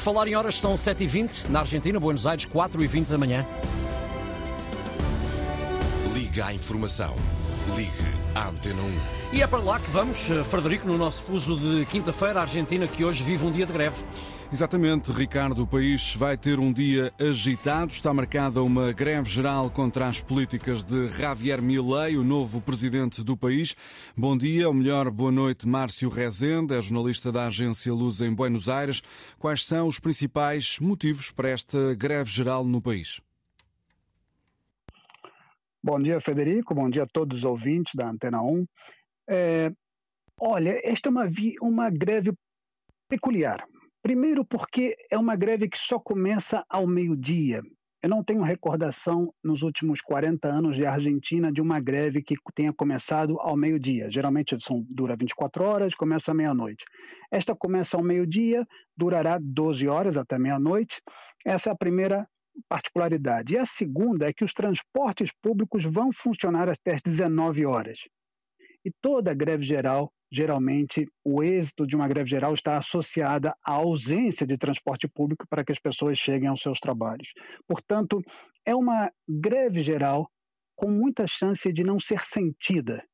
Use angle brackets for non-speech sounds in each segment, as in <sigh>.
Por falar em horas, são 7h20 na Argentina, Buenos Aires, 4h20 da manhã. Liga à informação. Ligue à Antena 1. E é para lá que vamos, eh, Frederico, no nosso fuso de quinta-feira, a Argentina que hoje vive um dia de greve. Exatamente, Ricardo. O país vai ter um dia agitado. Está marcada uma greve geral contra as políticas de Javier Milei, o novo presidente do país. Bom dia, ou melhor, boa noite, Márcio Rezende, é jornalista da agência Luz em Buenos Aires. Quais são os principais motivos para esta greve geral no país? Bom dia, Federico. Bom dia a todos os ouvintes da Antena 1. É, olha, esta é uma, uma greve peculiar. Primeiro, porque é uma greve que só começa ao meio-dia. Eu não tenho recordação nos últimos 40 anos de Argentina de uma greve que tenha começado ao meio-dia. Geralmente são, dura 24 horas, começa à meia-noite. Esta começa ao meio-dia, durará 12 horas até meia-noite. Essa é a primeira particularidade. E a segunda é que os transportes públicos vão funcionar até as 19 horas. E toda greve geral geralmente o êxito de uma greve geral está associada à ausência de transporte público para que as pessoas cheguem aos seus trabalhos. Portanto, é uma greve geral com muita chance de não ser sentida.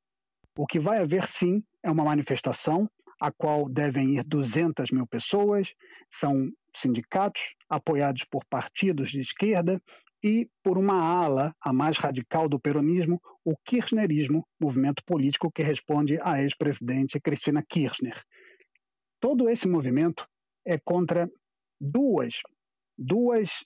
O que vai haver, sim, é uma manifestação a qual devem ir 200 mil pessoas, são sindicatos apoiados por partidos de esquerda e por uma ala, a mais radical do peronismo, o kirchnerismo, movimento político que responde à ex-presidente Cristina Kirchner. Todo esse movimento é contra duas, duas,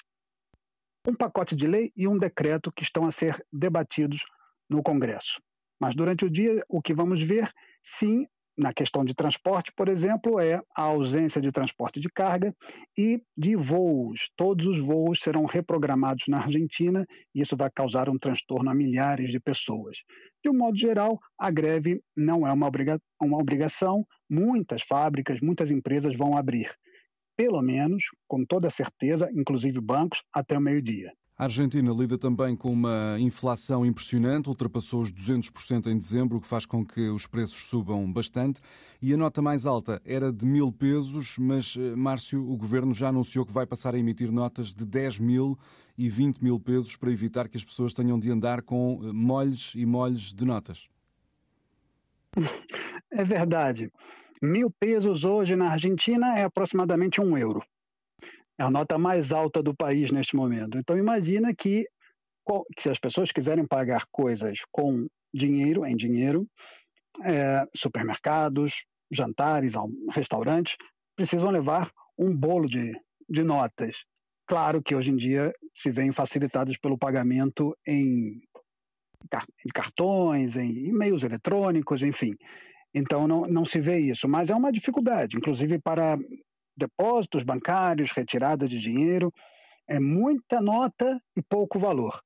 um pacote de lei e um decreto que estão a ser debatidos no Congresso. Mas durante o dia, o que vamos ver, sim, na questão de transporte, por exemplo, é a ausência de transporte de carga e de voos. Todos os voos serão reprogramados na Argentina e isso vai causar um transtorno a milhares de pessoas. De um modo geral, a greve não é uma, obriga uma obrigação, muitas fábricas, muitas empresas vão abrir. Pelo menos, com toda certeza, inclusive bancos, até o meio-dia. A Argentina lida também com uma inflação impressionante, ultrapassou os 200% em dezembro, o que faz com que os preços subam bastante. E a nota mais alta era de mil pesos, mas, eh, Márcio, o governo já anunciou que vai passar a emitir notas de 10 mil e 20 mil pesos para evitar que as pessoas tenham de andar com eh, molhos e molhos de notas. <laughs> É verdade. Mil pesos hoje na Argentina é aproximadamente um euro. É a nota mais alta do país neste momento. Então imagina que, que se as pessoas quiserem pagar coisas com dinheiro, em dinheiro, é, supermercados, jantares, restaurantes, precisam levar um bolo de, de notas. Claro que hoje em dia se vêem facilitadas pelo pagamento em, em cartões, em e-mails eletrônicos, enfim. Então não, não se vê isso, mas é uma dificuldade, inclusive para depósitos bancários, retirada de dinheiro, é muita nota e pouco valor.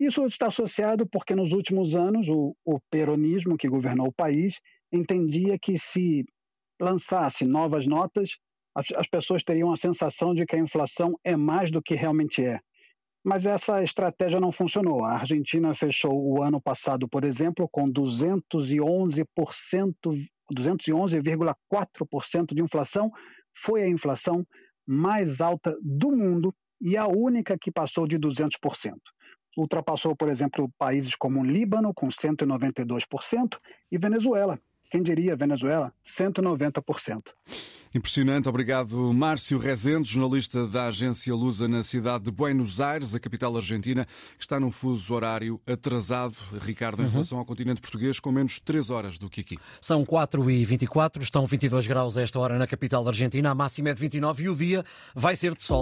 Isso está associado porque nos últimos anos o, o peronismo que governou o país entendia que se lançasse novas notas, as, as pessoas teriam a sensação de que a inflação é mais do que realmente é. Mas essa estratégia não funcionou. A Argentina fechou o ano passado, por exemplo, com 211%, 211,4% de inflação, foi a inflação mais alta do mundo e a única que passou de 200%. Ultrapassou, por exemplo, países como o Líbano, com 192%, e Venezuela. Quem diria Venezuela? 190%. Impressionante, obrigado Márcio Rezende, jornalista da agência Lusa na cidade de Buenos Aires, a capital argentina, que está num fuso horário atrasado, Ricardo, em uhum. relação ao continente português, com menos 3 horas do que aqui. São 4 e 24 estão 22 graus a esta hora na capital argentina, a máxima é de 29 e o dia vai ser de sol.